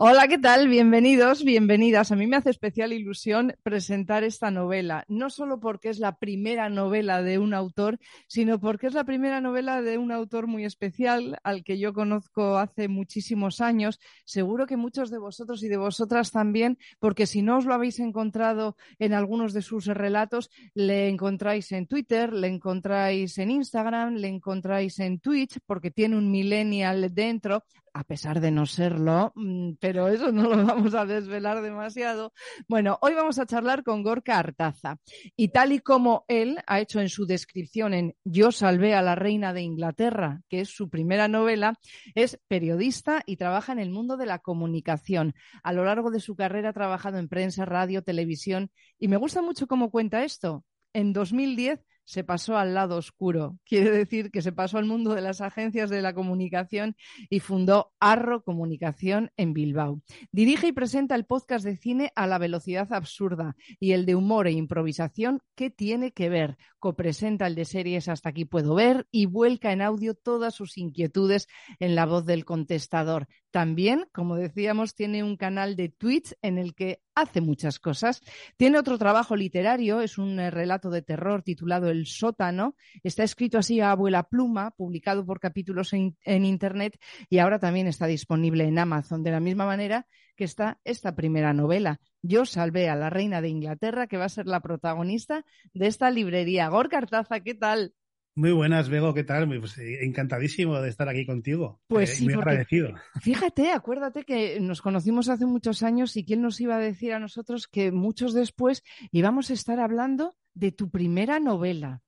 Hola, ¿qué tal? Bienvenidos, bienvenidas. A mí me hace especial ilusión presentar esta novela, no solo porque es la primera novela de un autor, sino porque es la primera novela de un autor muy especial al que yo conozco hace muchísimos años. Seguro que muchos de vosotros y de vosotras también, porque si no os lo habéis encontrado en algunos de sus relatos, le encontráis en Twitter, le encontráis en Instagram, le encontráis en Twitch, porque tiene un millennial dentro a pesar de no serlo, mm, pero eso no lo vamos a desvelar demasiado. Bueno, hoy vamos a charlar con Gorka Artaza. Y tal y como él ha hecho en su descripción en Yo salvé a la reina de Inglaterra, que es su primera novela, es periodista y trabaja en el mundo de la comunicación. A lo largo de su carrera ha trabajado en prensa, radio, televisión y me gusta mucho cómo cuenta esto. En 2010 se pasó al lado oscuro. Quiere decir que se pasó al mundo de las agencias de la comunicación y fundó Arro Comunicación en Bilbao. Dirige y presenta el podcast de cine a la velocidad absurda y el de humor e improvisación ¿Qué tiene que ver? Copresenta el de series Hasta aquí puedo ver y vuelca en audio todas sus inquietudes en la voz del contestador. También, como decíamos, tiene un canal de Twitch en el que hace muchas cosas. Tiene otro trabajo literario, es un eh, relato de terror titulado El sótano. Está escrito así a abuela pluma, publicado por capítulos en, en Internet y ahora también está disponible en Amazon, de la misma manera que está esta primera novela. Yo salvé a la reina de Inglaterra, que va a ser la protagonista de esta librería. Gorka Artaza, ¿qué tal? Muy buenas, Bego, ¿qué tal? Pues, eh, encantadísimo de estar aquí contigo. Pues Eh, sí, muy porque- agradecido. Fíjate, acuérdate que nos conocimos hace muchos años y quién nos iba a decir a nosotros que muchos después íbamos a estar hablando de tu primera novela.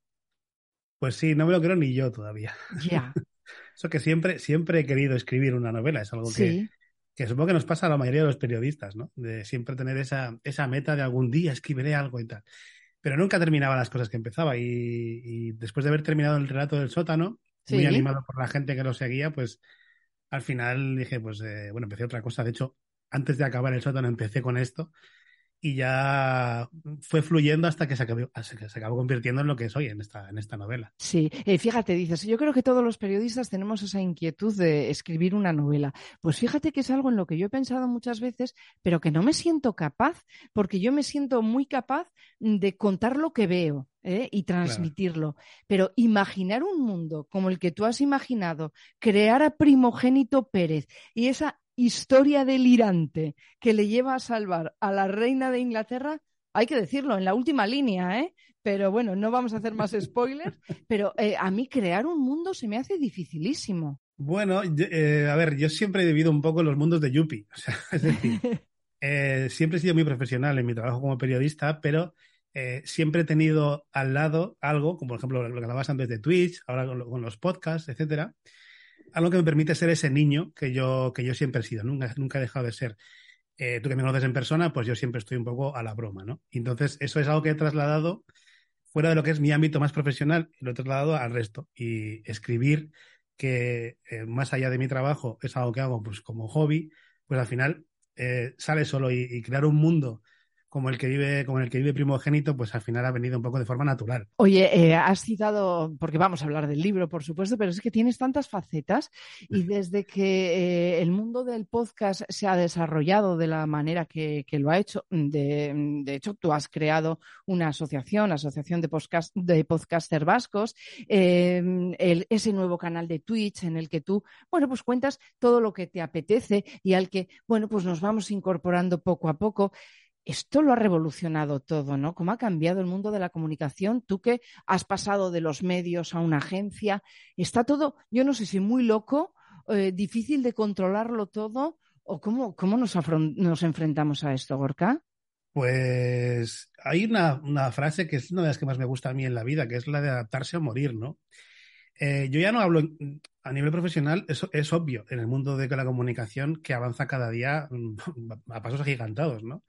Pues sí, no me lo creo ni yo todavía. Ya, Eso que siempre, siempre he querido escribir una novela, es algo sí, que supongo que nos pasa a la mayoría de los periodistas, ¿no? De siempre tener esa, esa meta de algún día escribiré algo y tal. Pero nunca terminaba las cosas que empezaba y, y después de haber terminado el relato del sótano, muy animado por la gente que lo seguía, pues al final dije, pues eh, bueno, empecé otra cosa. De hecho, antes de acabar el sótano empecé con esto y ya fue fluyendo hasta que se acabó, hasta que se acabó convirtiendo en lo que es hoy en esta, en esta novela. sí. Eh, fíjate, dices, yo creo que todos los periodistas tenemos esa inquietud de escribir una novela. Pues fíjate que es algo en lo que yo he pensado muchas veces, pero que no me siento capaz, porque yo me siento muy capaz de contar lo que veo. ¿eh? y transmitirlo. Pero imaginar un mundo como el que tú has imaginado, crear a Primogénito Pérez y esa historia delirante que le lleva a salvar a la reina de Inglaterra, hay que decirlo, en la última línea, ¿eh? Pero bueno, no vamos a hacer más spoilers, pero eh, a mí crear un mundo se me hace dificilísimo. Bueno, eh, a ver, yo siempre he vivido un poco en los mundos de Yuppie. O sea, es decir, eh, siempre he sido muy profesional en mi trabajo como periodista, pero eh, siempre he tenido al lado algo, como por ejemplo lo que hablabas antes de Twitch, ahora con, con los podcasts, etcétera, algo que me permite ser ese niño que yo, que yo siempre he sido, nunca, nunca he dejado de ser. Eh, tú que me conoces en persona, pues yo siempre estoy un poco a la broma, ¿no? Entonces, eso es algo que he trasladado fuera de lo que es mi ámbito más profesional lo he trasladado al resto. Y escribir, que eh, más allá de mi trabajo es algo que hago pues como hobby, pues al final eh, sale solo y crear un mundo como el que vive, como el que vive primogénito, pues al final ha venido un poco de forma natural. Oye, eh, has citado, porque vamos a hablar del libro, por supuesto, pero es que tienes tantas facetas y desde que eh, el mundo del podcast se ha desarrollado de la manera que, que lo ha hecho, de, de hecho, tú has creado una asociación, la Asociación de, Podcast, de Podcaster Vascos, eh, el- ese nuevo canal de Twitch en el que tú, bueno, pues cuentas todo lo que te apetece y al que, bueno, pues nos vamos incorporando poco a poco. Esto lo ha revolucionado todo, ¿no? ¿Cómo ha cambiado el mundo de la comunicación? Tú que has pasado de los medios a una agencia, está todo, yo no sé si muy loco eh, difícil de controlarlo todo? ¿O cómo, cómo nos, nos enfrentamos a esto, Gorka? Pues hay una, frase que es una de las que más me gusta a mí en la vida, que es la de adaptarse o morir, ¿no? Eh, yo ya no hablo a nivel profesional, eso es obvio en el mundo de la comunicación que avanza cada día a pasos agigantados, ¿no?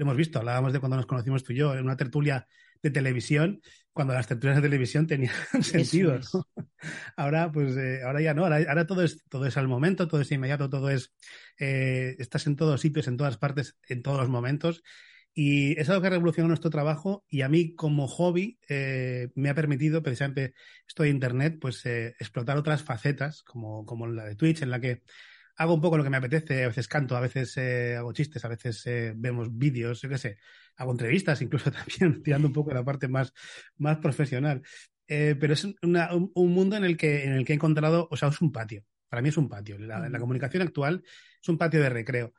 Lo hemos visto, hablábamos de cuando nos conocimos tú y yo en una tertulia de televisión, cuando las tertulias de televisión tenían sentido. ¿no? Ahora, pues, eh, ahora ya no, ahora, todo es, todo es al momento, todo es inmediato, todo es, eh, estás en todos sitios, en todas partes, en todos los momentos y es algo que ha revolucionado nuestro trabajo y a mí como hobby eh, me ha permitido, precisamente esto de Internet, pues eh, explotar otras facetas, como, como la de Twitch, en la que hago un poco lo que me apetece, a veces canto, a veces eh, hago chistes, a veces vemos vídeos, yo qué sé, hago entrevistas, incluso también tirando un poco la parte más, más profesional. pero es una, un, un, mundo en el, que, en el que he encontrado, o sea, es un patio. Para mí es un patio. La, la comunicación actual es un patio de recreo.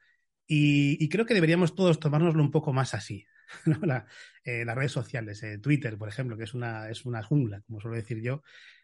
Y, creo que deberíamos todos tomárnoslo un poco más así. Eh, las redes sociales, eh, Twitter, por ejemplo, que es una, es una jungla, como suelo decir yo.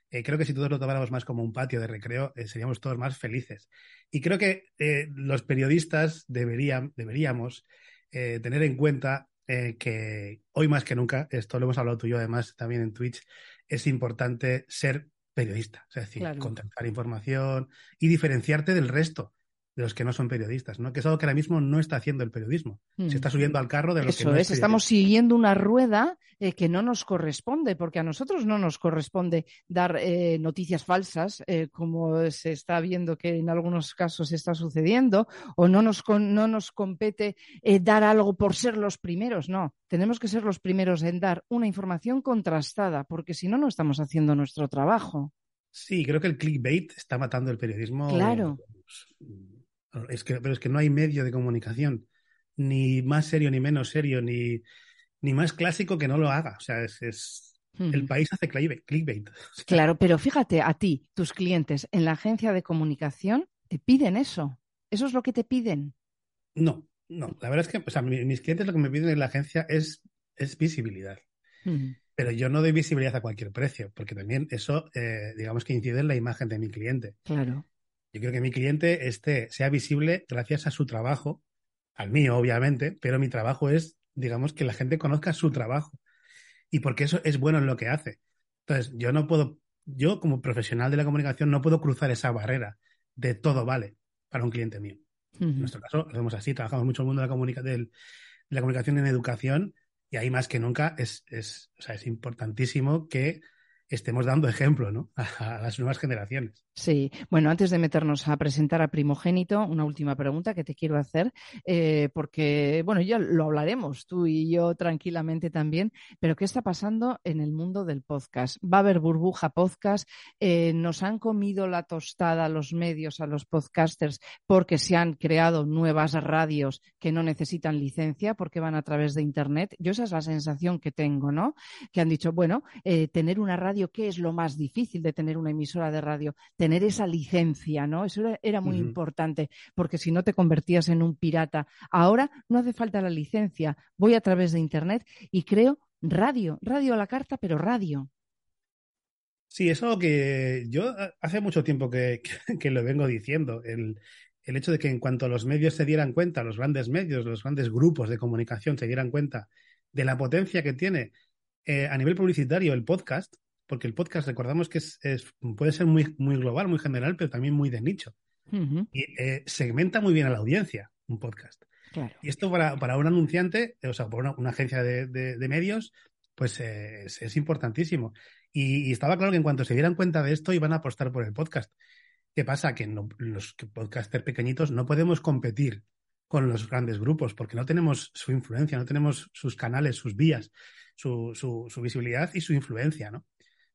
Eh, creo que si todos lo tomáramos más como un patio de recreo, seríamos todos más felices. Y creo que los periodistas deberían, deberíamos tener en cuenta que hoy más que nunca, esto lo hemos hablado tú y yo además también en Twitch, es importante ser periodista, es decir, contactar información y diferenciarte del resto de los que no son periodistas, ¿no? Que es algo que ahora mismo no está haciendo el periodismo. Se mm. está subiendo al carro de los que no es, estamos siguiendo una rueda eh, que no nos corresponde, porque a nosotros no nos corresponde dar eh, noticias falsas, eh, como se está viendo que en algunos casos está sucediendo, o no nos, no nos compete dar algo por ser los primeros, no. Tenemos que ser los primeros en dar una información contrastada, porque si no, no estamos haciendo nuestro trabajo. Sí, creo que el clickbait está matando el periodismo. Claro. Es que, pero es que no hay medio de comunicación, ni más serio ni menos serio, ni, ni más clásico que no lo haga. O sea, es, es... El país hace clickbait. Claro, pero fíjate, a ti, tus clientes en la agencia de comunicación te piden eso. ¿Eso es lo que te piden? No, no. La verdad es que o sea, mis clientes lo que me piden en la agencia es, es visibilidad. Pero yo no doy visibilidad a cualquier precio, porque también eso, eh, digamos que incide en la imagen de mi cliente. Claro. Yo quiero que mi cliente esté, sea visible gracias a su trabajo, al mío, obviamente, pero mi trabajo es, digamos, que la gente conozca su trabajo. Y porque eso es bueno en lo que hace. Entonces, yo no puedo, yo como profesional de la comunicación, no puedo cruzar esa barrera de todo vale para un cliente mío. En nuestro caso, lo hacemos así, trabajamos mucho en el mundo de la, comunica de la comunicación en educación y ahí más que nunca es, es, o sea, es importantísimo que estemos dando ejemplo ¿no? a, las nuevas generaciones. Sí, bueno, antes de meternos a presentar a Primogénito, una última pregunta que te quiero hacer, eh, porque, bueno, ya lo hablaremos tú y yo tranquilamente también, pero ¿qué está pasando en el mundo del podcast? ¿Va a haber burbuja podcast? Eh, ¿Nos han comido la tostada los medios, a los podcasters, porque se han creado nuevas radios que no necesitan licencia, porque van a través de Internet? Yo esa es la sensación que tengo, ¿no? Que han dicho, bueno, eh, tener una radio ¿qué es lo más difícil de tener una emisora de radio? Tener esa licencia, ¿no? Eso era, muy importante, porque si no te convertías en un pirata. Ahora no hace falta la licencia, voy a través de Internet y creo radio, radio a la carta, pero radio. Sí, eso que yo hace mucho tiempo que, lo vengo diciendo, el, el hecho de que en cuanto los medios se dieran cuenta, los grandes medios, los grandes grupos de comunicación se dieran cuenta de la potencia que tiene eh, a nivel publicitario el podcast, porque el podcast recordamos que es, puede ser muy, muy global, muy general, pero también muy de nicho. Y eh, segmenta muy bien a la audiencia un podcast. Y esto para, para, un anunciante, o sea, para una, agencia de, de, medios, pues eh, es, importantísimo. Y, estaba claro que en cuanto se dieran cuenta de esto, iban a apostar por el podcast. ¿Qué pasa? Que los podcasters pequeñitos no podemos competir con los grandes grupos porque no tenemos su influencia, no tenemos sus canales, sus vías, su, su, su visibilidad y su influencia, ¿no?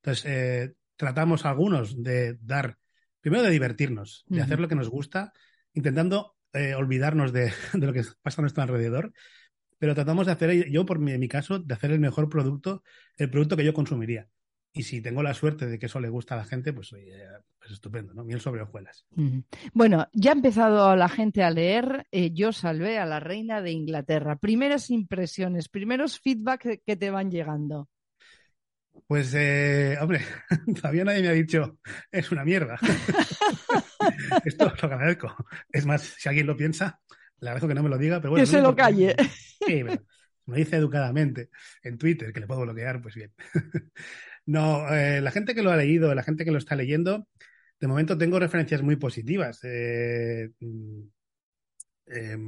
Entonces, eh, tratamos algunos de dar, primero de divertirnos, de hacer lo que nos gusta, intentando eh, olvidarnos de, lo que pasa a nuestro alrededor, pero tratamos de hacer, yo por mi, en mi caso, de hacer el mejor producto, el producto que yo consumiría. Y si tengo la suerte de que eso le gusta a la gente, pues, pues estupendo, ¿no? Miel sobre hojuelas. Bueno, ya ha empezado la gente a leer eh, Yo salvé a la reina de Inglaterra. Primeras impresiones, primeros feedback que te van llegando. Pues, eh, hombre, todavía nadie me ha dicho, es una mierda. Esto lo agradezco. Es más, si alguien lo piensa, le agradezco que no me lo diga, pero bueno. Que se lo calle. Sí, pero me dice educadamente en Twitter, que le puedo bloquear, pues bien. No, eh, la gente que lo ha leído, la gente que lo está leyendo, de momento tengo referencias muy positivas. Eh, eh,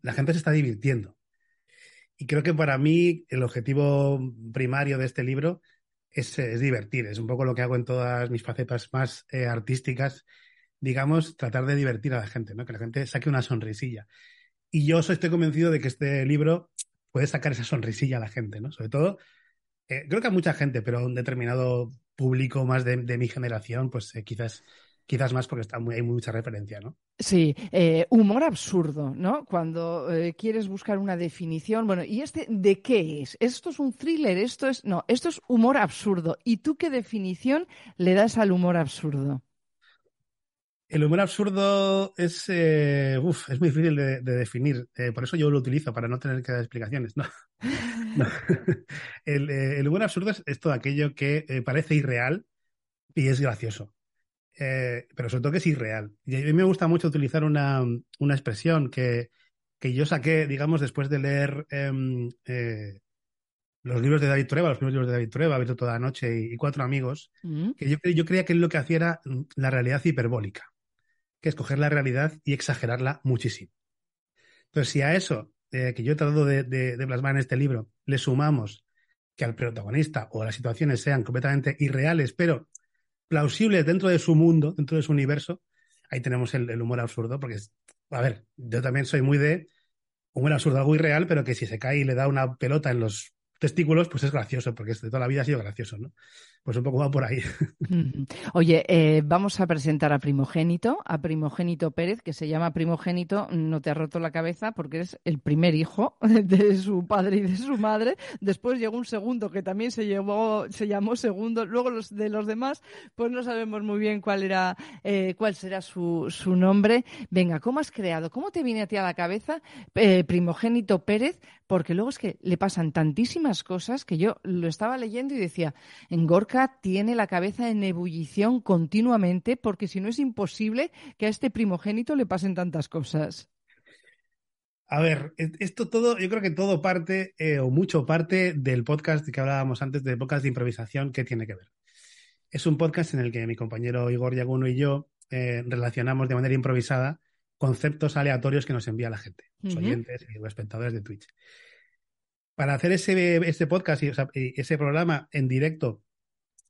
la gente se está divirtiendo. Y creo que para mí el objetivo primario de este libro es, es divertir. Es un poco lo que hago en todas mis facetas más eh, artísticas. Digamos, tratar de divertir a la gente, ¿no? Que la gente saque una sonrisilla. Y yo estoy convencido de que este libro puede sacar esa sonrisilla a la gente, ¿no? Sobre todo, eh, creo que a mucha gente, pero a un determinado público más de, de mi generación, pues eh, quizás quizás más porque está muy, hay mucha referencia, ¿no? Sí, eh, humor absurdo, ¿no? Cuando eh, quieres buscar una definición, bueno, ¿y este de qué es? ¿Esto es un thriller? ¿Esto es...? No, esto es humor absurdo. ¿Y tú qué definición le das al humor absurdo? El humor absurdo es, eh, uf, es muy difícil de, de definir, eh, por eso yo lo utilizo, para no tener que dar explicaciones. No. no. El, el, humor absurdo es, es todo aquello que eh, parece irreal y es gracioso. Eh, pero sobre todo que es irreal. Y a mí me gusta mucho utilizar una, una expresión que, que, yo saqué, digamos, después de leer em, eh, los libros de David Trueba, los primeros libros de David Trueba, Abierto toda la noche y, y Cuatro amigos, mm. que yo, yo, creía que él lo que hacía era mm, la realidad hiperbólica, que es coger la realidad y exagerarla muchísimo. Entonces, si a eso, eh, que yo he tratado de, de, de plasmar en este libro, le sumamos que al protagonista o las situaciones sean completamente irreales, pero plausibles dentro de su mundo, dentro de su universo, ahí tenemos el, humor absurdo, porque, a ver, yo también soy muy de humor absurdo, algo irreal, pero que si se cae y le da una pelota en los testículos, pues es gracioso, porque de toda la vida ha sido gracioso, ¿no? Pues un poco va por ahí. Oye, eh, vamos a presentar a Primogénito, a Primogénito Pérez, que se llama Primogénito, no te ha roto la cabeza porque es el primer hijo de su padre y de su madre. Después llegó un segundo que también se, llevó, se llamó segundo. Luego los de los demás, pues no sabemos muy bien cuál era, eh, cuál será su, su, nombre. Venga, ¿cómo has creado? ¿Cómo te viene a ti a la cabeza eh, Primogénito Pérez? Porque luego es que le pasan tantísimas cosas que yo lo estaba leyendo y decía, en Gorka tiene la cabeza en ebullición continuamente porque si no es imposible que a este primogénito le pasen tantas cosas. A ver, esto todo, yo creo que todo parte, eh, o mucho parte del podcast que hablábamos antes, del podcast de improvisación, ¿qué tiene que ver? Es un podcast en el que mi compañero Igor Yaguno y yo eh, relacionamos de manera improvisada conceptos aleatorios que nos envía la gente, los uh -huh. oyentes y los espectadores de Twitch. Para hacer ese, ese podcast y o sea, ese programa en directo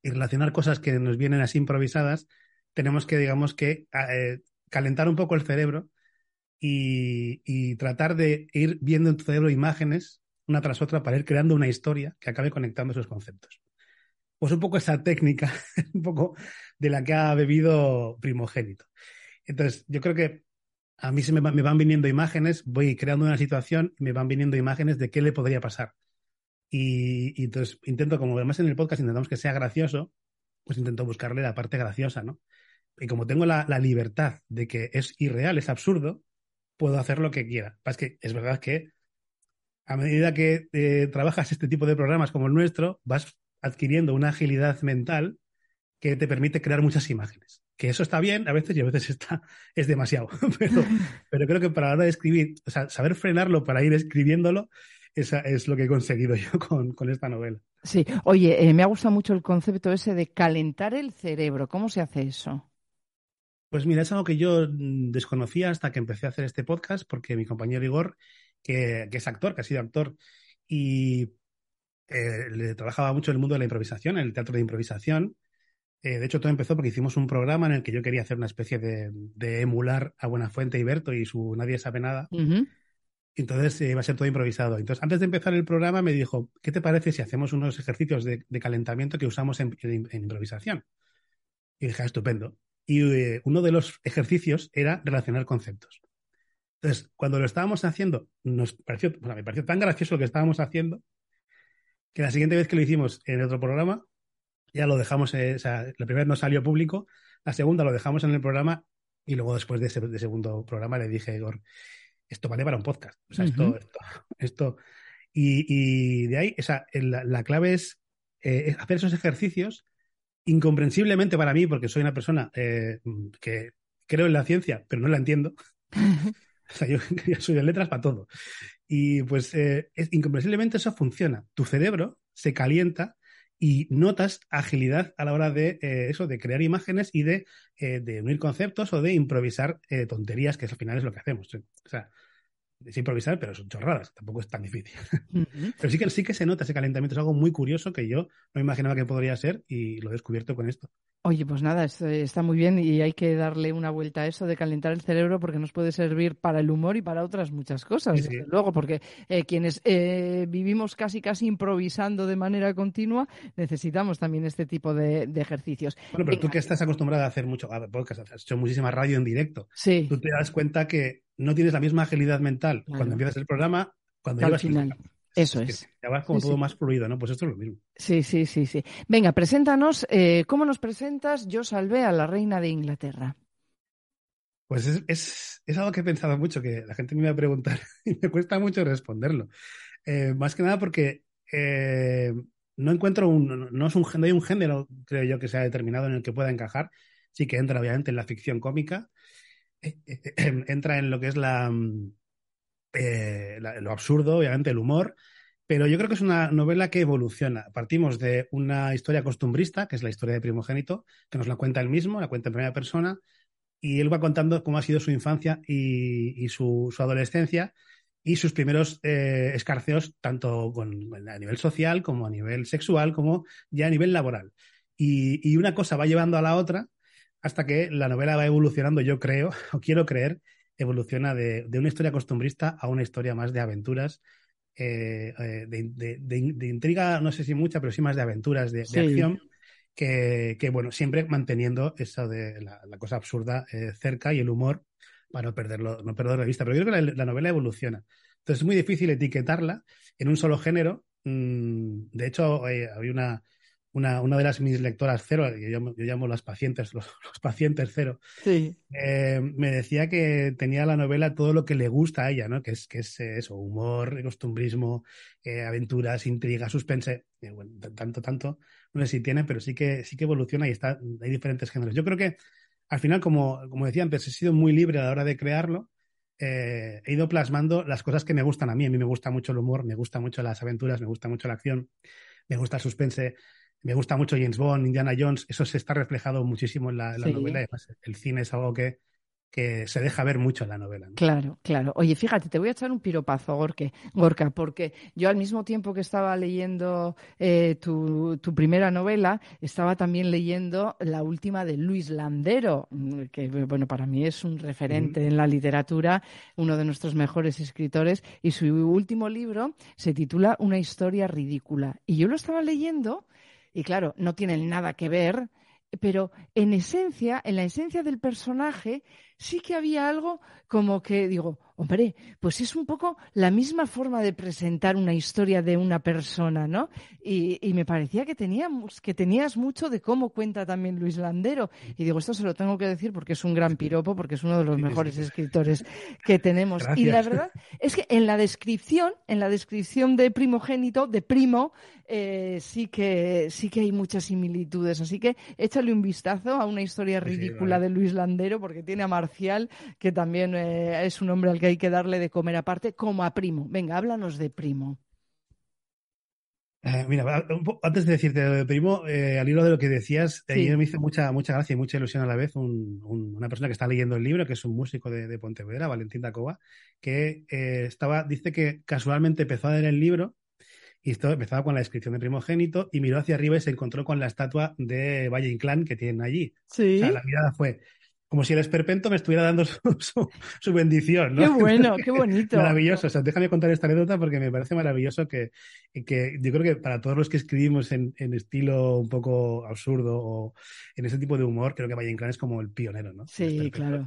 y relacionar cosas que nos vienen así improvisadas, tenemos que, digamos, que eh, calentar un poco el cerebro y, y, tratar de ir viendo en tu cerebro imágenes una tras otra para ir creando una historia que acabe conectando esos conceptos. Pues un poco esa técnica, un poco de la que ha bebido primogénito. Entonces, yo creo que a mí se me, me, van viniendo imágenes, voy creando una situación y me van viniendo imágenes de qué le podría pasar. Y, y, entonces intento, como además en el podcast intentamos que sea gracioso, pues intento buscarle la parte graciosa, ¿no? Y como tengo la, la libertad de que es irreal, es absurdo, puedo hacer lo que quiera. Es que es verdad que a medida que eh, trabajas este tipo de programas como el nuestro, vas adquiriendo una agilidad mental que te permite crear muchas imágenes que eso está bien a veces y a veces está, es demasiado. pero, pero creo que para la hora de escribir, o sea, saber frenarlo para ir escribiéndolo, esa es lo que he conseguido yo con, con esta novela. Sí, oye, eh, me ha gustado mucho el concepto ese de calentar el cerebro. ¿Cómo se hace eso? Pues mira, es algo que yo desconocía hasta que empecé a hacer este podcast, porque mi compañero Igor, que, que es actor, que ha sido actor, y eh, le trabajaba mucho en el mundo de la improvisación, en el teatro de improvisación, eh, de hecho, todo empezó porque hicimos un programa en el que yo quería hacer una especie de, de emular a Buenafuente y Berto y su Nadie sabe nada. Uh -huh. Entonces eh, iba a ser todo improvisado. Entonces, antes de empezar el programa, me dijo, ¿qué te parece si hacemos unos ejercicios de, calentamiento que usamos en, improvisación? Y dije, ah, estupendo. Y eh, uno de los ejercicios era relacionar conceptos. Entonces, cuando lo estábamos haciendo, nos pareció, bueno, me pareció tan gracioso lo que estábamos haciendo, que la siguiente vez que lo hicimos en otro programa, ya lo dejamos, eh, o sea, la primera no salió público, la segunda lo dejamos en el programa y luego después de ese segundo programa le dije, Igor, esto vale para un podcast. O sea, uh -huh. esto, esto, esto. Y, y, de ahí, o sea, la, la, clave es eh, hacer esos ejercicios incomprensiblemente para mí, porque soy una persona eh, que creo en la ciencia, pero no la entiendo. o sea, yo, soy de letras para todo. Y pues es, incomprensiblemente eso funciona. Tu cerebro se calienta y notas agilidad a la hora de eso, de crear imágenes y de, de unir conceptos o de improvisar tonterías, que al final es lo que hacemos. O sea, es improvisar, pero son chorradas, tampoco es tan difícil. pero sí que, sí que se nota ese calentamiento, es algo muy curioso que yo no imaginaba que podría ser y lo he descubierto con esto. Oye, pues nada, está muy bien y hay que darle una vuelta a eso de calentar el cerebro porque nos puede servir para el humor y para otras muchas cosas, desde luego, porque eh, quienes eh, vivimos casi casi improvisando de manera continua necesitamos también este tipo de, ejercicios. Bueno, pero tú que estás acostumbrada a hacer mucho podcast, has hecho muchísima radio en directo, sí. tú te das cuenta que no tienes la misma agilidad mental cuando empiezas el programa cuando al final. Eso es. Ya vas como todo más fluido, ¿no? Pues esto es lo mismo. Sí, sí, sí, sí. Venga, preséntanos. Eh, ¿Cómo nos presentas? Yo salvé a la reina de Inglaterra. Pues es, algo que he pensado mucho, que la gente me iba a preguntar y me cuesta mucho responderlo. Eh, más que nada porque eh, no encuentro un no, es un. no hay un género, creo yo, que sea determinado en el que pueda encajar. Sí que entra, obviamente, en la ficción cómica. entra en lo que es la mm, eh, lo absurdo, obviamente el humor, pero yo creo que es una novela que evoluciona. Partimos de una historia costumbrista, que es la historia de Primogénito, que nos la cuenta él mismo, la cuenta en primera persona, y él va contando cómo ha sido su infancia y, su, adolescencia y sus primeros eh, escarceos, tanto a nivel social como a nivel sexual, como ya a nivel laboral. Y, y una cosa va llevando a la otra hasta que la novela va evolucionando, yo creo, o quiero creer, evoluciona de, una historia costumbrista a una historia más de aventuras, eh, eh, de, intriga, no sé si mucha, pero sí más de aventuras, de, acción, que, bueno, siempre manteniendo eso de la, cosa absurda eh, cerca y el humor para no perderlo, no perderlo de vista. Pero yo creo que la, novela evoluciona. Entonces es muy difícil etiquetarla en un solo género. Mm, de hecho, había una, una, una de las mis lectoras cero, yo llamo, yo llamo las pacientes, los, pacientes cero, sí. Eh, me decía que tenía la novela todo lo que le gusta a ella, ¿no? Que es, que es eso, humor, costumbrismo, eh, aventuras, intriga, suspense, eh, bueno, tanto, tanto, no sé si tiene, pero sí que, sí que evoluciona y está, hay diferentes géneros. Yo creo que al final, como, como decía antes, he sido muy libre a la hora de crearlo. he ido plasmando las cosas que me gustan a mí. A mí me gusta mucho el humor, me gusta mucho las aventuras, me gusta mucho la acción, me gusta el suspense, me gusta mucho James Bond, Indiana Jones, eso se está reflejado muchísimo en la, novela. Además, el cine es algo que, que se deja ver mucho en la novela. Claro, claro. Oye, fíjate, te voy a echar un piropazo, Gorka, porque yo al mismo tiempo que estaba leyendo eh, tu, tu, primera novela, estaba también leyendo la última de Luis Landero, mm, que bueno, para mí es un referente en la literatura, uno de nuestros mejores escritores, y su último libro se titula Una historia ridícula. Y yo lo estaba leyendo y claro, no tienen nada que ver, pero en esencia, en la esencia del personaje, sí que había algo como que digo, hombre, pues es un poco la misma forma de presentar una historia de una persona, ¿no? Y, me parecía que teníamos, que tenías mucho de cómo cuenta también Luis Landero. Y digo, esto se lo tengo que decir porque es un gran piropo, porque es uno de los mejores escritores que tenemos. Y la verdad es que en la descripción, en la descripción de primogénito, de primo, eh, sí que sí que hay muchas similitudes. Así que échale un vistazo a una historia ridícula de Luis Landero, porque tiene a Marcial, que también eh, es un hombre al que hay que darle de comer aparte, como a Primo. Venga, háblanos de Primo. Eh, mira, antes de decirte de Primo, eh, al hilo de lo que decías, ayer me hizo mucha, mucha gracia y mucha ilusión a la vez una persona que está leyendo el libro, que es un músico de, Pontevedra, Valentín Dacoba, que estaba, dice que casualmente empezó a leer el libro y esto empezaba con la descripción de primogénito y miró hacia arriba y se encontró con la estatua de Valle Inclán que tienen allí. Sí. O sea, la mirada fue, como si el esperpento me estuviera dando su, bendición. ¿no? Qué bueno, qué bonito. maravilloso. O sea, déjame contar esta anécdota porque me parece maravilloso que, que yo creo que para todos los que escribimos en, estilo un poco absurdo o en ese tipo de humor, creo que Valle Inclán es como el pionero, ¿no? Sí, claro.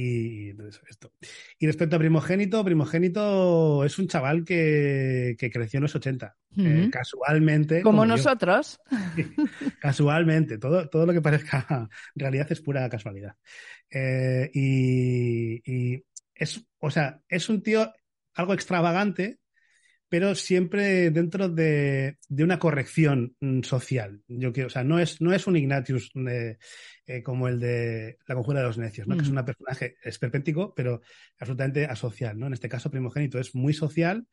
Y, esto. y respecto a Primogénito, Primogénito es un chaval que, creció en los 80. Eh, casualmente. Como, nosotros. casualmente. Todo, todo lo que parezca realidad es pura casualidad. Eh, y, y, es, o sea, es un tío algo extravagante, pero siempre dentro de, una corrección mm, social. Yo quiero, o sea, no es, no es un Ignatius eh, eh, como el de La conjura de los necios, ¿no? que es un personaje esperpéntico, pero absolutamente asocial. ¿no? En este caso, Primogénito es muy social.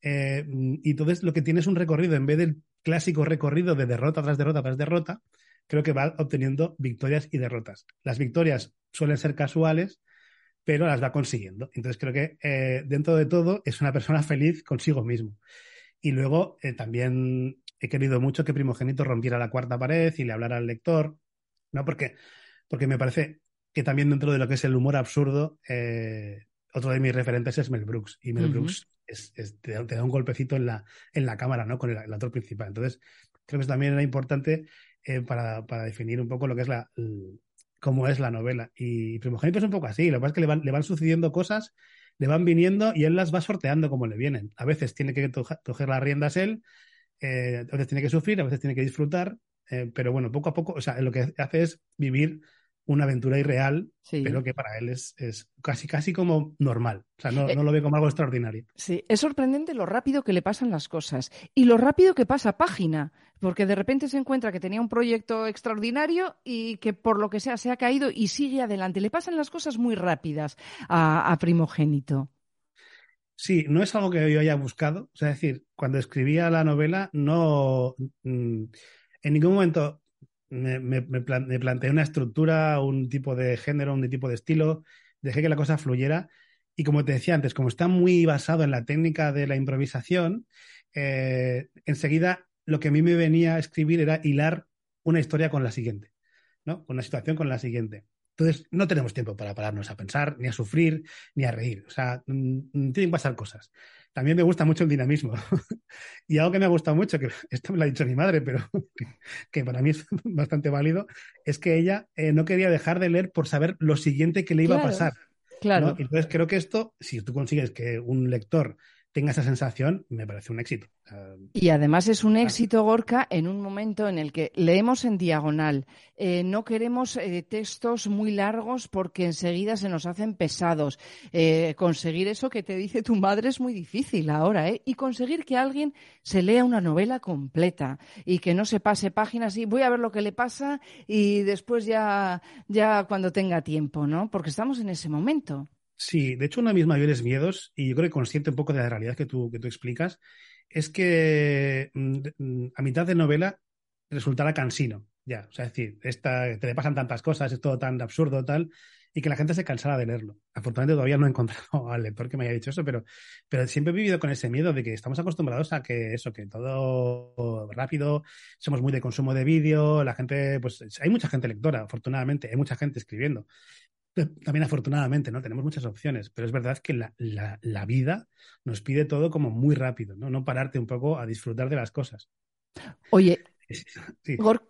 Eh, y entonces lo que tiene es un recorrido, en vez del clásico recorrido de derrota tras derrota tras derrota, creo que va obteniendo victorias y derrotas. Las victorias suelen ser casuales, pero las va consiguiendo. Entonces creo que eh, dentro de todo es una persona feliz consigo mismo. Y luego eh, también he querido mucho que Primogénito rompiera la cuarta pared y le hablara al lector, ¿no? Porque, porque me parece que también dentro de lo que es el humor absurdo, eh, otro de mis referentes es Mel Brooks. Y Mel Brooks te, da un golpecito en la, en la cámara, ¿no? Con el, actor principal. Entonces, creo que eso también era importante para, para, definir un poco lo que es la, como es la novela. Y Primogénito es un poco así, lo que pasa es que le van, le van sucediendo cosas, le van viniendo y él las va sorteando como le vienen. A veces tiene que coger las riendas él, eh, a veces tiene que sufrir, a veces tiene que disfrutar, eh, pero bueno, poco a poco, o sea, lo que hace es vivir una aventura irreal, pero que para él es, es, casi, casi como normal. O sea, no, eh, no, lo ve como algo extraordinario. Sí, es sorprendente lo rápido que le pasan las cosas y lo rápido que pasa página, porque de repente se encuentra que tenía un proyecto extraordinario y que por lo que sea se ha caído y sigue adelante. Le pasan las cosas muy rápidas a, Primogénito. Sí, no es algo que yo haya buscado. O sea, es decir, cuando escribía la novela, no. Mm, en ningún momento me, me, planteé una estructura, un tipo de género, un tipo de estilo, dejé que la cosa fluyera. Y como te decía antes, como está muy basado en la técnica de la improvisación, eh, enseguida lo que a mí me venía a escribir era hilar una historia con la siguiente, ¿no? Una situación con la siguiente. Entonces, no tenemos tiempo para pararnos a pensar, ni a sufrir, ni a reír. O sea, mm, mm, tienen que pasar cosas. También me gusta mucho el dinamismo. y algo que me ha gustado mucho, que esto me lo ha dicho mi madre, pero que, para mí es bastante válido, es que ella eh, no quería dejar de leer por saber lo siguiente que le iba a pasar. Claro. Entonces creo que esto, si tú consigues que un lector tenga esa sensación, me parece un éxito. Y además es un éxito, Gorka, en un momento en el que leemos en diagonal. Eh, no queremos eh, textos muy largos porque enseguida se nos hacen pesados. Eh, conseguir eso que te dice tu madre es muy difícil ahora, ¿eh? Y conseguir que alguien se lea una novela completa y que no se pase páginas y voy a ver lo que le pasa y después ya, ya cuando tenga tiempo, ¿no? Porque estamos en ese momento. Sí, de hecho uno de mis mayores miedos, y yo creo que consciente un poco de la realidad que tú, que tú explicas, es que mm, mm, a mitad de novela resultara cansino. Ya, o sea, es decir, esta, te le pasan tantas cosas, es todo tan absurdo, tal, y que la gente se cansara de leerlo. Afortunadamente todavía no he encontrado al lector que me haya dicho eso, pero, pero siempre he vivido con ese miedo de que estamos acostumbrados a que eso, que todo rápido, somos muy de consumo de vídeo, la gente, pues hay mucha gente lectora, afortunadamente, hay mucha gente escribiendo, también afortunadamente, ¿no? Tenemos muchas opciones, pero es verdad que la, la, vida nos pide todo como muy rápido, ¿no? No pararte un poco a disfrutar de las cosas. Oye,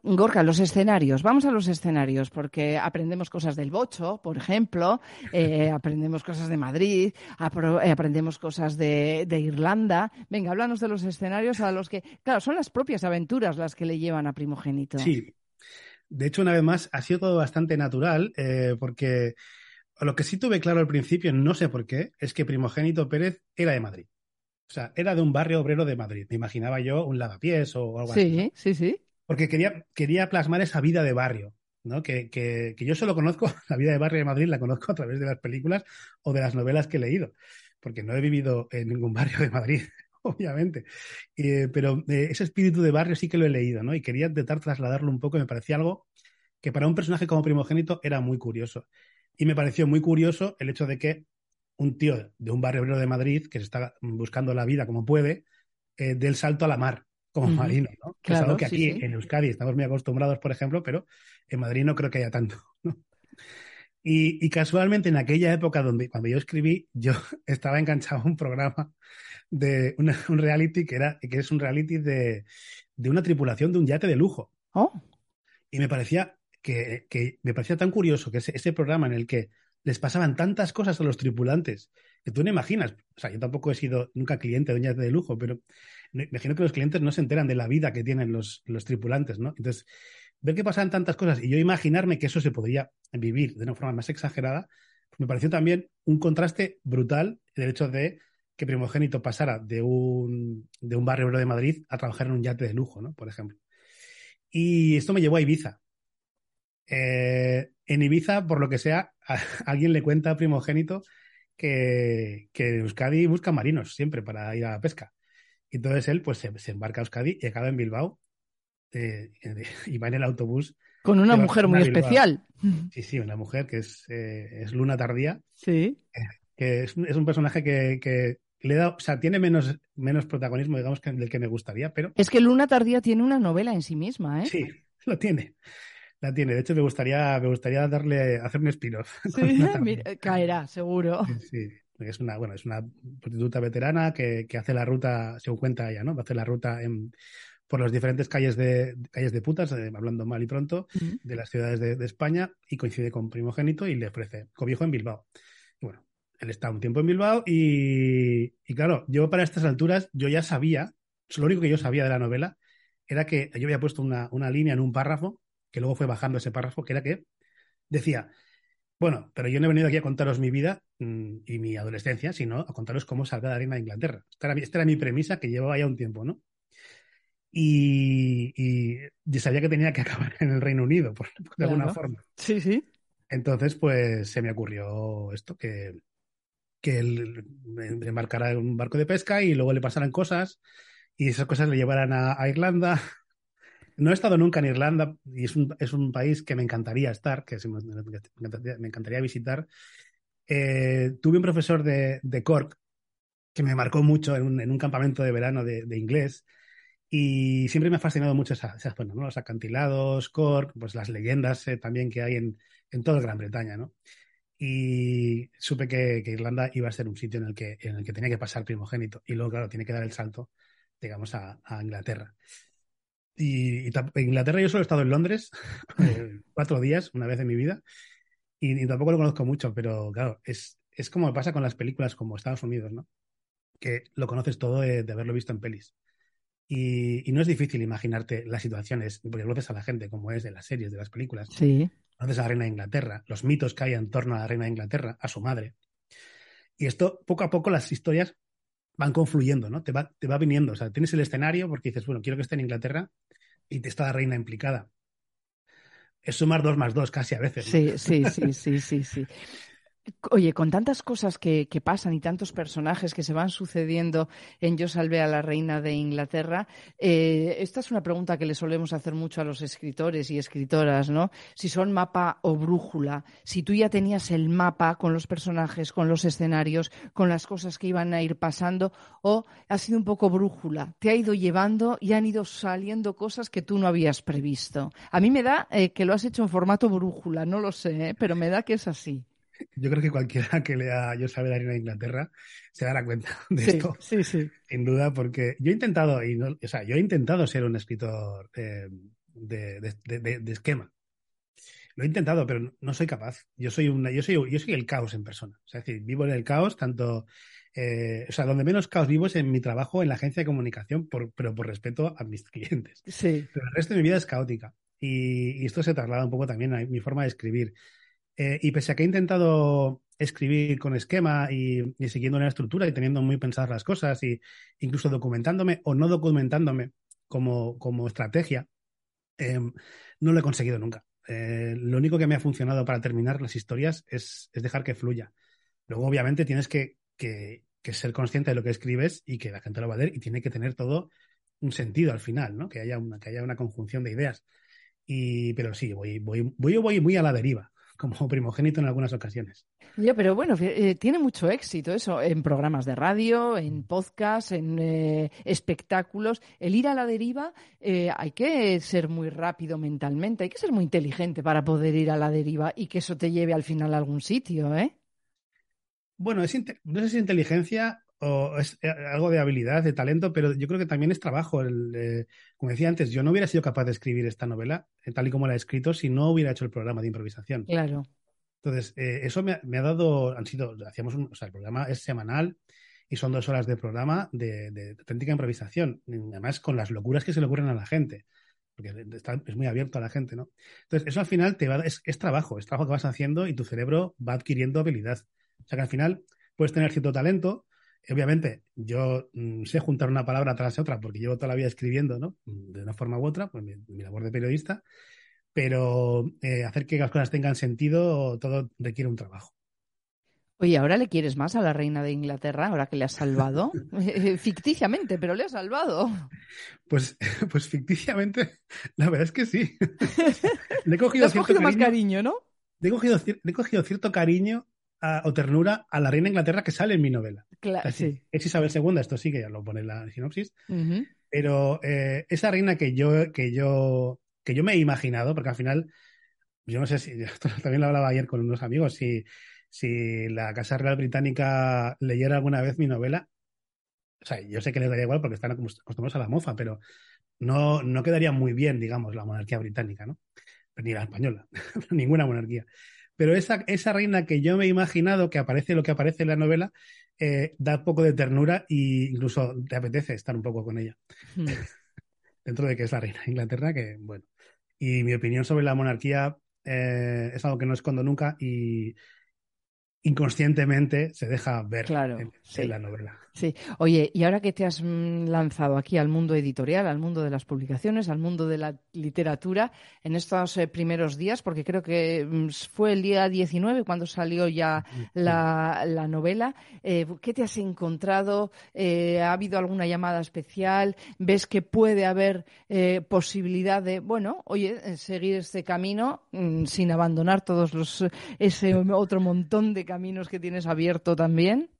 Gorka, los escenarios. Vamos a los escenarios porque aprendemos cosas del Bocho, por ejemplo, eh, aprendemos cosas de Madrid, eh, aprendemos cosas de, de, Irlanda. Venga, háblanos de los escenarios a los que, claro, son las propias aventuras las que le llevan a Primogénito. Sí, de hecho, una vez más, ha sido todo bastante natural, eh, porque lo que sí tuve claro al principio, no sé por qué, es que Primogénito Pérez era de Madrid. O sea, era de un barrio obrero de Madrid. Me imaginaba yo un lavapiés o algo así. Sí, sí, sí. Porque quería, quería plasmar esa vida de barrio, ¿no? Que, que, que yo solo conozco, la vida de barrio de Madrid la conozco a través de las películas o de las novelas que he leído, porque no he vivido en ningún barrio de Madrid. obviamente. Eh, pero eh, ese espíritu de barrio sí que lo he leído, ¿no? Y quería intentar trasladarlo un poco y me parecía algo que para un personaje como primogénito era muy curioso. Y me pareció muy curioso el hecho de que un tío de un barrio obrero de Madrid que se está buscando la vida como puede, eh, del salto a la mar como marino, ¿no? que es algo que aquí en Euskadi estamos muy acostumbrados, por ejemplo, pero en Madrid no creo que haya tanto. Y, y, casualmente en aquella época donde cuando yo escribí, yo estaba enganchado a un programa de un reality que, era, que es un reality de, de, una tripulación de un yate de lujo. Oh. Y me parecía que, que, me parecía tan curioso que ese, ese, programa en el que les pasaban tantas cosas a los tripulantes que tú no imaginas. O sea, yo tampoco he sido nunca cliente de un yate de lujo, pero imagino que los clientes no se enteran de la vida que tienen los, los tripulantes, ¿no? Entonces, ver que pasaban tantas cosas y yo imaginarme que eso se podría vivir de una forma más exagerada, pues me pareció también un contraste brutal el hecho de que Primogénito pasara de un, de un barrio de Madrid a trabajar en un yate de lujo, ¿no? Por ejemplo. Y esto me llevó a Ibiza. Eh, en Ibiza, por lo que sea, alguien le cuenta a Primogénito que, que Euskadi busca marinos siempre para ir a la pesca. Y entonces él pues se, se embarca a Euskadi y acaba en Bilbao eh, y va en el autobús. Con una mujer muy especial. Sí, sí, una mujer que es, eh, es Luna Tardía. Sí. Eh, que es, es, un personaje que, que, le da, o sea, tiene menos, menos protagonismo, digamos, que del que me gustaría, pero. Es que Luna Tardía tiene una novela en sí misma, ¿eh? Sí, lo tiene. La tiene. De hecho, me gustaría, me gustaría darle, hacer un spin-off. Sí, mira, caerá, seguro. Sí, es una, bueno, es una prostituta veterana que, que hace la ruta, según cuenta ella, ¿no? Va a hacer la ruta en, por las diferentes calles de, calles de putas, eh, hablando mal y pronto, uh -huh. de las ciudades de, de, España y coincide con Primogénito y le ofrece cobijo en Bilbao. Y bueno, él está un tiempo en Bilbao y, y, claro, yo para estas alturas, yo ya sabía, lo único que yo sabía de la novela era que yo había puesto una, una línea en un párrafo, que luego fue bajando ese párrafo, que era que decía, bueno, pero yo no he venido aquí a contaros mi vida mmm, y mi adolescencia, sino a contaros cómo salga la reina de Inglaterra. Esta era, esta era mi premisa que llevaba ya un tiempo, ¿no? Y, y, y, sabía que tenía que acabar en el Reino Unido, por, de claro. alguna forma. Sí, sí. Entonces, pues se me ocurrió esto, que, que él embarcara en un barco de pesca y luego le pasaran cosas y esas cosas le llevaran a, a Irlanda. No he estado nunca en Irlanda y es un, es un país que me encantaría estar, que me, me encantaría visitar. Eh, tuve un profesor de, de, Cork que me marcó mucho en un, en un campamento de verano de, de inglés y siempre me ha fascinado mucho esa, esa zona, ¿no? Los acantilados, Cork, pues las leyendas eh, también que hay en, en toda Gran Bretaña, ¿no? Y supe que, Irlanda iba a ser un sitio en el, que, en el que tenía que pasar primogénito. Y luego, claro, tiene que dar el salto, digamos, a, a Inglaterra. Y, y, en Inglaterra yo solo he estado en Londres eh, cuatro días, una vez en mi vida, y, y, tampoco lo conozco mucho, pero claro, es, es como pasa con las películas como Estados Unidos, ¿no? Que lo conoces todo de, de haberlo visto en pelis. Y, y, no es difícil imaginarte las situaciones, porque conoces a la gente como es de las series, de las películas. Sí. Conoces a la reina de Inglaterra, los mitos que hay en torno a la reina de Inglaterra, a su madre. Y esto, poco a poco, las historias van confluyendo, ¿no? Te va, te va viniendo. O sea, tienes el escenario porque dices, bueno, quiero que esté en Inglaterra y te está la reina implicada. Es sumar dos más dos casi a veces. ¿no? Sí, sí, sí, sí, sí, sí. Oye, con tantas cosas que, pasan y tantos personajes que se van sucediendo en Yo salvé a la reina de Inglaterra, eh, esta es una pregunta que le solemos hacer mucho a los escritores y escritoras, ¿no? Si son mapa o brújula, si tú ya tenías el mapa con los personajes, con los escenarios, con las cosas que iban a ir pasando, o ha sido un poco brújula, te ha ido llevando y han ido saliendo cosas que tú no habías previsto. A mí me da eh, que lo has hecho en formato brújula, no lo sé, ¿eh? pero me da que es así. Yo creo que cualquiera que lea Yo sabe la reina de Inglaterra se dará cuenta de sí, esto. Sí, sí. Sin duda, porque yo he intentado, y no, o sea, yo he intentado ser un escritor eh, de, de, de, de, esquema. Lo he intentado, pero no soy capaz. Yo soy una, yo soy, yo soy el caos en persona. O sea, es decir, vivo en el caos, tanto, eh, o sea, donde menos caos vivo es en mi trabajo en la agencia de comunicación, por, pero por respeto a mis clientes. Sí. Pero el resto de mi vida es caótica. Y, y esto se traslada un poco también a mi forma de escribir. Eh, y pese a que he intentado escribir con esquema y, y, siguiendo una estructura y teniendo muy pensadas las cosas y incluso documentándome o no documentándome como, como estrategia, eh, no lo he conseguido nunca. Eh, lo único que me ha funcionado para terminar las historias es, es dejar que fluya. Luego, obviamente, tienes que, que, que, ser consciente de lo que escribes y que la gente lo va a leer y tiene que tener todo un sentido al final, ¿no? Que haya una, que haya una conjunción de ideas. Y, pero sí, voy, voy, voy, voy muy a la deriva como primogénito en algunas ocasiones. Ya, pero bueno, eh, tiene mucho éxito eso en programas de radio, en podcast, en eh, espectáculos. El ir a la deriva, eh, hay que ser muy rápido mentalmente, hay que ser muy inteligente para poder ir a la deriva y que eso te lleve al final a algún sitio, ¿eh? Bueno, es no sé si inteligencia o es eh, algo de habilidad, de talento, pero yo creo que también es trabajo. El, eh, como decía antes, yo no hubiera sido capaz de escribir esta novela eh, tal y como la he escrito si no hubiera hecho el programa de improvisación. Claro. Entonces, eh, eso me, me, ha dado, han sido, hacíamos un, o sea, el programa es semanal y son dos horas de programa de, de, de auténtica improvisación, además con las locuras que se le ocurren a la gente porque está, es muy abierto a la gente, ¿no? Entonces, eso al final te va, es, es trabajo, es trabajo que vas haciendo y tu cerebro va adquiriendo habilidad. O sea que al final puedes tener cierto talento, Obviamente, yo mm, sé juntar una palabra tras otra porque llevo toda la vida escribiendo, ¿no? De una forma u otra, pues mi, mi labor de periodista, pero eh, hacer que las cosas tengan sentido, todo requiere un trabajo. Oye, ¿ahora le quieres más a la reina de Inglaterra, ahora que le has salvado? ficticiamente, pero le has salvado. Pues, pues ficticiamente, la verdad es que sí. le he cogido, has cierto cogido cariño, más cariño, ¿no? Le he cogido, le he cogido cierto cariño a- o ternura a la reina de Inglaterra que sale en mi novela. Claro, sí. Es Isabel II, esto sí que ya lo pone en la sinopsis. Pero eh, esa reina que yo, que yo, que yo me he imaginado, porque al final, yo no sé si, también lo hablaba ayer con unos amigos, si, si la Casa Real Británica leyera alguna vez mi novela, o sea, yo sé que les daría igual porque están acostum- acostumbrados a la mofa, pero no, no quedaría muy bien, digamos, la monarquía británica, ¿no? Ni la española, ninguna monarquía. Pero esa, esa reina que yo me he imaginado, que aparece lo que aparece en la novela, eh, da un poco de ternura e incluso te apetece estar un poco con ella Mm. dentro de que es la reina de Inglaterra, que bueno. Y mi opinión sobre la monarquía eh, es algo que no escondo nunca y inconscientemente se deja ver Claro, en, sí. en la novela. Sí. Oye, y ahora que te has mm, lanzado aquí al mundo editorial, al mundo de las publicaciones, al mundo de la literatura, en estos eh, primeros días, porque creo que mm, fue el día 19 cuando salió ya la, la novela, eh, ¿qué te has encontrado? Eh, ¿Ha habido alguna llamada especial? ¿Ves que puede haber posibilidad de, bueno, oye, seguir este camino mm, sin abandonar todos los ese otro montón de caminos que tienes abierto también?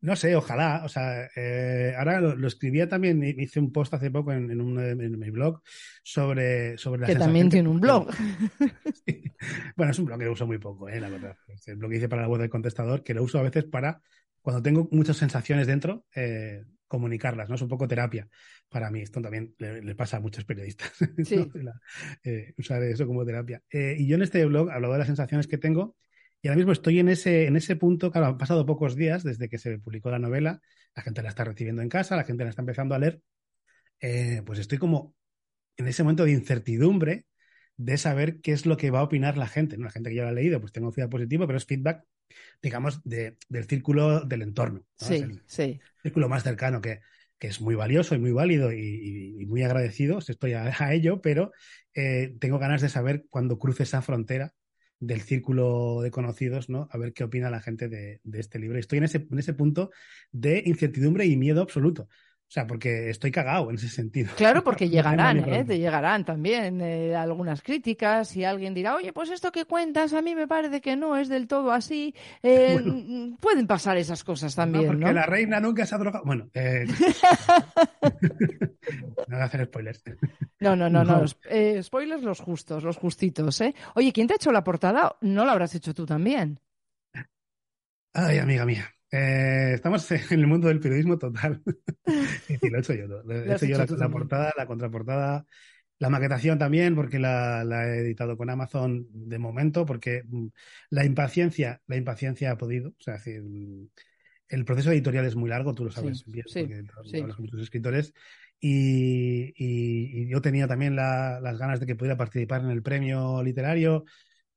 No sé, ojalá. O sea, eh, ahora lo, lo escribía también, hi- hice un post hace poco en, en, un, en mi blog sobre, sobre la Que también tiene un blog. Sí. Bueno, es un blog que uso muy poco, eh, la verdad. Es el blog que hice para la web del contestador, que lo uso a veces para, cuando tengo muchas sensaciones dentro, eh, comunicarlas, ¿no? Es un poco terapia para mí. Esto también le, le pasa a muchos periodistas, ¿no? Sí. La- usar eso como terapia. Y yo en este blog hablaba de las sensaciones que tengo y ahora mismo estoy en ese, en ese punto, claro, han pasado pocos días desde que se publicó la novela, la gente la está recibiendo en casa, la gente la está empezando a leer, eh, pues estoy como en ese momento de incertidumbre de saber qué es lo que va a opinar la gente. ¿no? La gente que ya lo ha leído, pues tengo feedback positivo, pero es feedback, digamos, de, del círculo del entorno. ¿no? Sí, el sí. círculo más cercano, que, que es muy valioso y muy válido y, y- y muy agradecido, estoy a, a ello, pero eh, tengo ganas de saber cuando cruce esa frontera del círculo de conocidos, ¿no? A ver qué opina la gente de, este libro. Estoy en ese, en ese punto de incertidumbre y miedo absoluto. O sea, porque estoy cagado en ese sentido. Claro, porque llegarán, ¿eh? Te llegarán también eh, algunas críticas y alguien dirá, oye, pues esto que cuentas a mí me parece que no es del todo así. Eh, Bueno. mm, Pueden pasar esas cosas No, también, porque ¿no? la reina nunca se ha drogado. Bueno, eh... no voy a hacer spoilers. No, no, no, no. No. eh, spoilers los justos, los justitos, ¿eh? Oye, ¿quién te ha hecho la portada? No la habrás hecho tú también. Ay, amiga mía. Eh, estamos en el mundo del periodismo total. Sí, sí, lo he hecho yo. Lo he hecho yo la, la portada, la contraportada, la maquetación también, porque la, la he editado con Amazon de momento, porque mm, la impaciencia, la impaciencia ha podido. O sea, es decir, mm, el proceso editorial es muy largo, tú lo sabes Sí, bien, sí, porque hablas con muchos escritores. Y, y- y yo tenía también la- las ganas de que pudiera participar en el premio literario,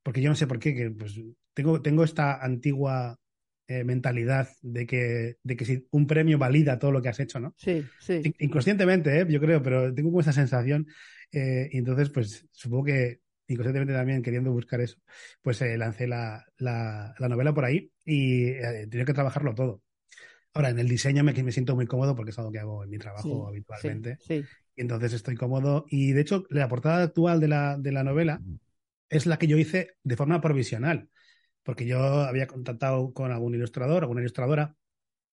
porque yo no sé por qué, que pues tengo, tengo esta antigua eh, mentalidad de que, de que si un premio valida todo lo que has hecho, ¿no? Sí, sí. In- Inconscientemente, ¿eh? yo creo, pero tengo como esa sensación. eh, y entonces, pues supongo que inconscientemente también queriendo buscar eso, pues eh, lancé la, la, la novela por ahí y eh, tenía que trabajarlo todo. Ahora, en el diseño me, me siento muy cómodo porque es algo que hago en mi trabajo Sí, habitualmente. Sí, sí. Y entonces estoy cómodo. Y de hecho, la portada actual de la, de la novela es la que yo hice de forma provisional, porque yo había contactado con algún ilustrador, alguna ilustradora,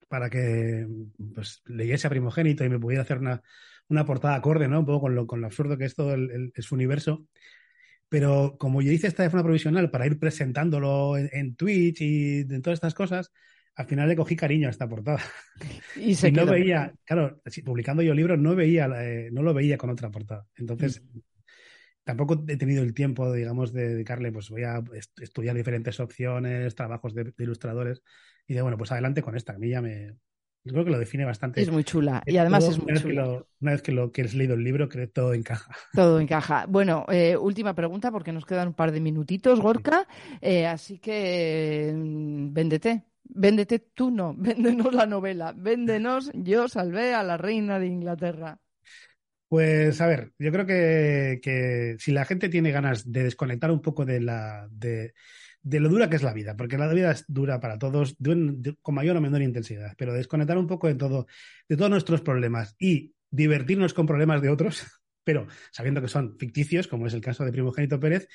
para que pues, leyese a Primogénito y me pudiera hacer una, una portada acorde, ¿no? Un poco con lo, con lo absurdo que es todo el, el- es universo. Pero como yo hice esta de forma provisional para ir presentándolo en, en Twitch y en todas estas cosas, al final le cogí cariño a esta portada. Y se Y no quedó. veía, claro, publicando yo libros, no veía, eh, no lo veía con otra portada. Entonces, Mm. Tampoco he tenido el tiempo, digamos, de dedicarle, pues voy a est- estudiar diferentes opciones, trabajos de, de ilustradores, y de bueno, pues adelante con esta, a mí ya me. Yo creo que lo define bastante. Es muy chula. Y además Todo, es muy una vez que chula. lo- una vez que lo que has leído el libro, creo que todo encaja. Todo encaja. Bueno, eh, última pregunta porque nos quedan un par de minutitos, Gorka. Eh, así que mm, véndete. Véndete tú no, véndenos la novela, véndenos Yo salvé a la reina de Inglaterra. Pues a ver, yo creo que, que si la gente tiene ganas de desconectar un poco de la de, de lo dura que es la vida, porque la vida es dura para todos, con mayor o menor intensidad, pero desconectar un poco de todo, de todos nuestros problemas y divertirnos con problemas de otros, pero sabiendo que son ficticios, como es el caso de Primogénito Pérez,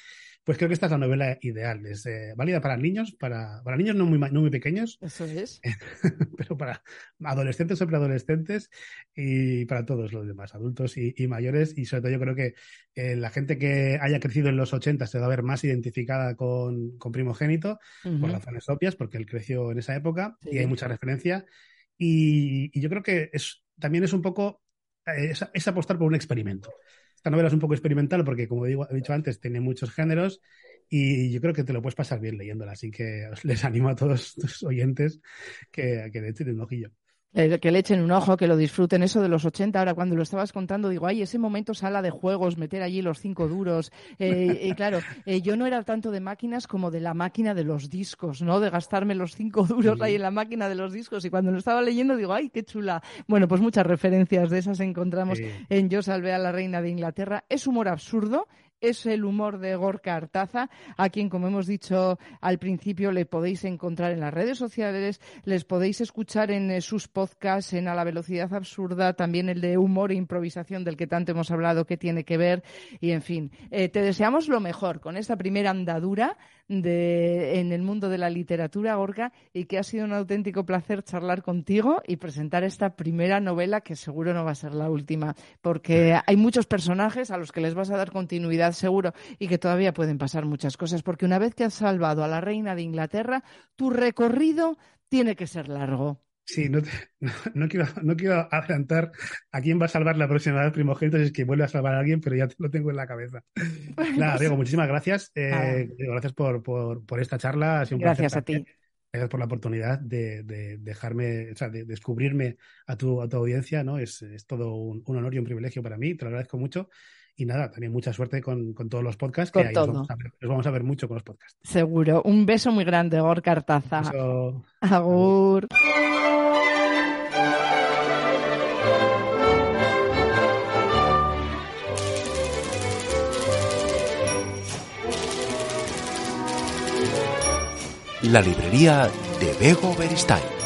pues creo que esta es la novela ideal. Es eh, válida para niños, para, para niños no muy, no muy pequeños. Eso es. pero para adolescentes o preadolescentes y para todos los demás, adultos y, mayores. Y sobre todo yo creo que eh, la gente que haya crecido en los 80 se va a ver más identificada con, con Primogénito, por razones obvias, porque él creció en esa época y hay mucha referencia. Y, yo creo que es, también es un poco, eh, es apostar por un experimento. Esta novela es un poco experimental porque, como he dicho antes, tiene muchos géneros y yo creo que te lo puedes pasar bien leyéndola. Así que les animo a todos tus oyentes que, que le echen un ojillo. Eh, que le echen un ojo, que lo disfruten. Eso de los 80, ahora cuando lo estabas contando, digo, ay, ese momento sala de juegos, meter allí los cinco duros. Eh, y claro, eh, yo no era tanto de máquinas como de la máquina de los discos, ¿no? De gastarme los cinco duros ahí en la máquina de los discos. Y cuando lo estaba leyendo, digo, ay, qué chula. Bueno, pues muchas referencias de esas encontramos en Yo salvé a la reina de Inglaterra. Es humor absurdo, es el humor de Gorka Artaza, a quien, como hemos dicho al principio, le podéis encontrar en las redes sociales, les podéis escuchar en eh, sus podcasts, en A la Velocidad Absurda, también el de humor e improvisación del que tanto hemos hablado, que tiene que ver, y en fin, eh, te deseamos lo mejor con esta primera andadura de, en el mundo de la literatura, Gorka, y que ha sido un auténtico placer charlar contigo y presentar esta primera novela que seguro no va a ser la última, porque hay muchos personajes a los que les vas a dar continuidad seguro y que todavía pueden pasar muchas cosas, porque una vez que has salvado a la reina de Inglaterra, tu recorrido tiene que ser largo. Sí, no, no, quiero, no quiero adelantar a quién va a salvar la próxima vez primogénito si es que vuelve a salvar a alguien, pero ya te lo tengo en la cabeza. Nada, Diego, muchísimas gracias. Eh, gracias por, por, por, esta charla. gracias a ti. Gracias por la oportunidad de, de dejarme, o sea, de descubrirme a tu, a tu audiencia, ¿no? Es, es todo un, un, honor y un privilegio para mí, te lo agradezco mucho. Y nada, también mucha suerte con, con todos los podcasts, que ahí vamos, a ver, vamos, a ver, mucho con los podcasts. Seguro. Un beso muy grande, Gorka Artaza. Agur. la librería de Bego Beristain.